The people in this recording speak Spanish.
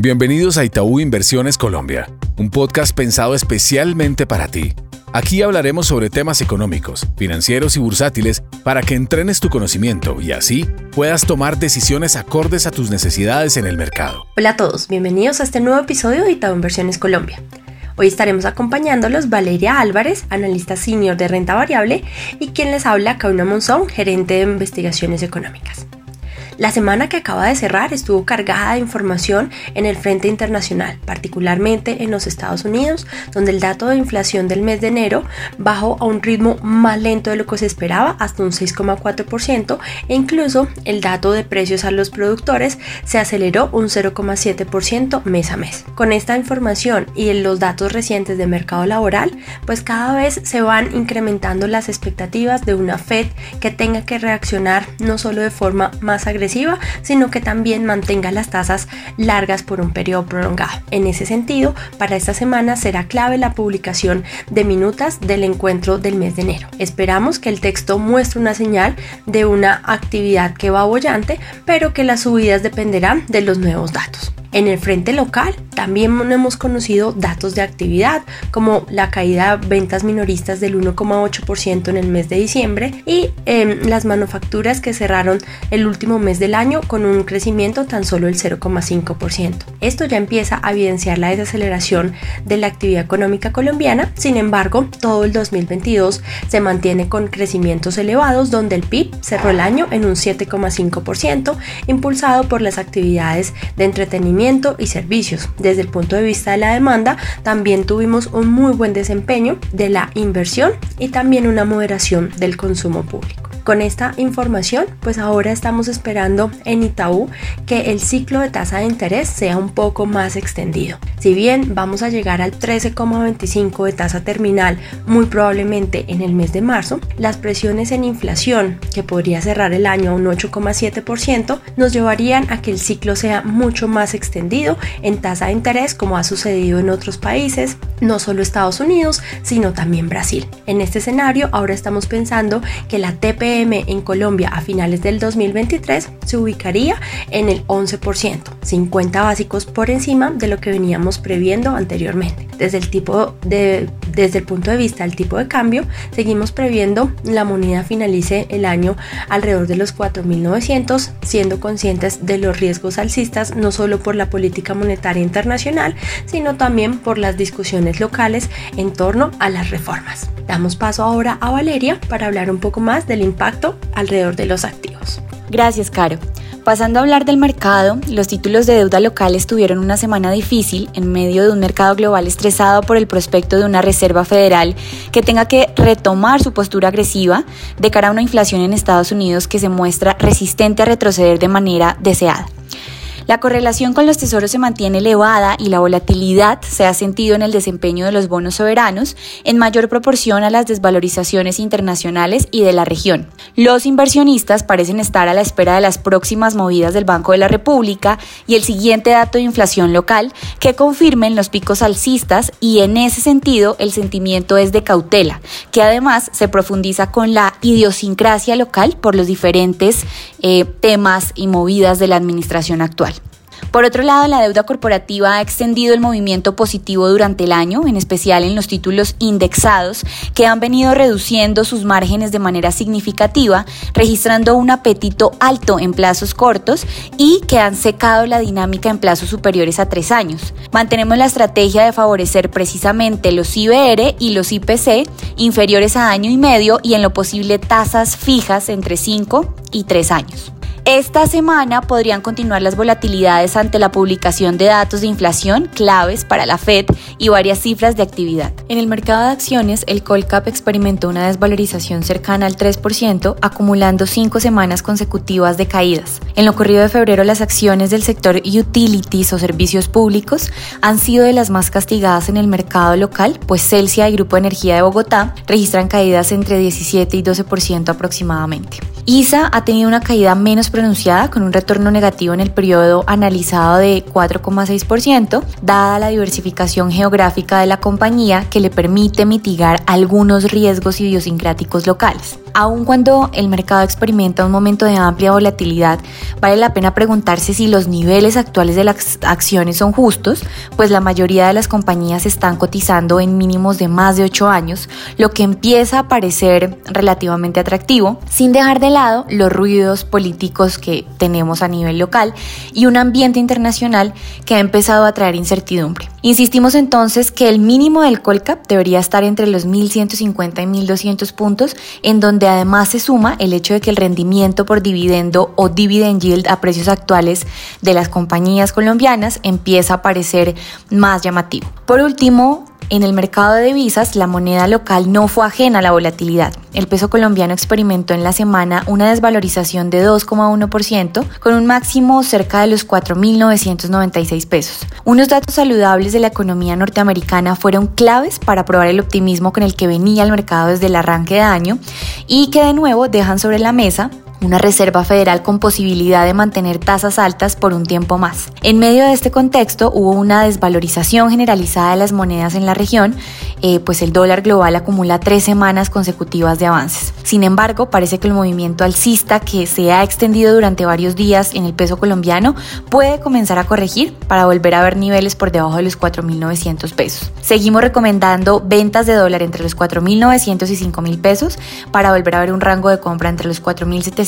Bienvenidos a Itaú Inversiones Colombia, un podcast pensado especialmente para ti. Aquí hablaremos sobre temas económicos, financieros y bursátiles para que entrenes tu conocimiento y así puedas tomar decisiones acordes a tus necesidades en el mercado. Hola a todos, bienvenidos a este nuevo episodio de Itaú Inversiones Colombia. Hoy estaremos acompañándolos Valeria Álvarez, analista senior de renta variable, y quien les habla, Kauna Monzón, gerente de investigaciones económicas. La semana que acaba de cerrar estuvo cargada de información en el frente internacional, particularmente en los Estados Unidos, donde el dato de inflación del mes de enero bajó a un ritmo más lento de lo que se esperaba, hasta un 6,4%, e incluso el dato de precios a los productores se aceleró un 0,7% mes a mes. Con esta información y en los datos recientes de mercado laboral, pues cada vez se van incrementando las expectativas de una Fed que tenga que reaccionar no solo de forma más agresiva, sino que también mantenga las tasas largas por un periodo prolongado. En ese sentido, para esta semana será clave la publicación de minutas del encuentro del mes de enero. Esperamos que el texto muestre una señal de una actividad que va bollante, pero que las subidas dependerán de los nuevos datos. En el frente local también hemos conocido datos de actividad como la caída de ventas minoristas del 1,8% en el mes de diciembre y em, las manufacturas que cerraron el último mes del año con un crecimiento tan solo el 0,5%. Esto ya empieza a evidenciar la desaceleración de la actividad económica colombiana, sin embargo todo el 2022 se mantiene con crecimientos elevados donde el PIB cerró el año en un 7,5% impulsado por las actividades de entretenimiento y servicios. Desde el punto de vista de la demanda, también tuvimos un muy buen desempeño de la inversión y también una moderación del consumo público. Con esta información, pues ahora estamos esperando en Itaú que el ciclo de tasa de interés sea un poco más extendido. Si bien vamos a llegar al 13,25 de tasa terminal muy probablemente en el mes de marzo, las presiones en inflación, que podría cerrar el año a un 8,7%, nos llevarían a que el ciclo sea mucho más extendido en tasa de interés como ha sucedido en otros países, no solo Estados Unidos, sino también Brasil. En este escenario, ahora estamos pensando que la TPE en Colombia a finales del 2023 se ubicaría en el 11%, 50 básicos por encima de lo que veníamos previendo anteriormente. Desde el, tipo de, desde el punto de vista del tipo de cambio, seguimos previendo la moneda finalice el año alrededor de los 4.900, siendo conscientes de los riesgos alcistas no solo por la política monetaria internacional, sino también por las discusiones locales en torno a las reformas. Damos paso ahora a Valeria para hablar un poco más del impacto alrededor de los activos. Gracias, Caro. Pasando a hablar del mercado, los títulos de deuda locales tuvieron una semana difícil en medio de un mercado global estresado por el prospecto de una Reserva Federal que tenga que retomar su postura agresiva de cara a una inflación en Estados Unidos que se muestra resistente a retroceder de manera deseada. La correlación con los tesoros se mantiene elevada y la volatilidad se ha sentido en el desempeño de los bonos soberanos en mayor proporción a las desvalorizaciones internacionales y de la región. Los inversionistas parecen estar a la espera de las próximas movidas del Banco de la República y el siguiente dato de inflación local que confirmen los picos alcistas y en ese sentido el sentimiento es de cautela, que además se profundiza con la idiosincrasia local por los diferentes eh, temas y movidas de la administración actual. Por otro lado, la deuda corporativa ha extendido el movimiento positivo durante el año, en especial en los títulos indexados, que han venido reduciendo sus márgenes de manera significativa, registrando un apetito alto en plazos cortos y que han secado la dinámica en plazos superiores a tres años. Mantenemos la estrategia de favorecer precisamente los IBR y los IPC inferiores a año y medio y en lo posible tasas fijas entre 5 y 3 años. Esta semana podrían continuar las volatilidades ante la publicación de datos de inflación claves para la Fed y varias cifras de actividad. En el mercado de acciones, el Colcap experimentó una desvalorización cercana al 3%, acumulando cinco semanas consecutivas de caídas. En lo corrido de febrero, las acciones del sector utilities o servicios públicos han sido de las más castigadas en el mercado local, pues Celsia y Grupo Energía de Bogotá registran caídas entre 17 y 12% aproximadamente. ISA ha tenido una caída menos pronunciada con un retorno negativo en el periodo analizado de 4,6%, dada la diversificación geográfica de la compañía que le permite mitigar algunos riesgos idiosincráticos locales. Aun cuando el mercado experimenta un momento de amplia volatilidad, vale la pena preguntarse si los niveles actuales de las acciones son justos, pues la mayoría de las compañías están cotizando en mínimos de más de 8 años, lo que empieza a parecer relativamente atractivo, sin dejar de lado los ruidos políticos que tenemos a nivel local y un ambiente internacional que ha empezado a traer incertidumbre. Insistimos entonces que el mínimo del Colcap debería estar entre los 1.150 y 1.200 puntos, en donde además se suma el hecho de que el rendimiento por dividendo o dividend yield a precios actuales de las compañías colombianas empieza a parecer más llamativo. Por último, en el mercado de divisas, la moneda local no fue ajena a la volatilidad. El peso colombiano experimentó en la semana una desvalorización de 2,1%, con un máximo cerca de los 4.996 pesos. Unos datos saludables de la economía norteamericana fueron claves para probar el optimismo con el que venía el mercado desde el arranque de año y que de nuevo dejan sobre la mesa una Reserva Federal con posibilidad de mantener tasas altas por un tiempo más. En medio de este contexto hubo una desvalorización generalizada de las monedas en la región, eh, pues el dólar global acumula tres semanas consecutivas de avances. Sin embargo, parece que el movimiento alcista que se ha extendido durante varios días en el peso colombiano puede comenzar a corregir para volver a ver niveles por debajo de los 4.900 pesos. Seguimos recomendando ventas de dólar entre los 4.900 y 5.000 pesos para volver a ver un rango de compra entre los 4.700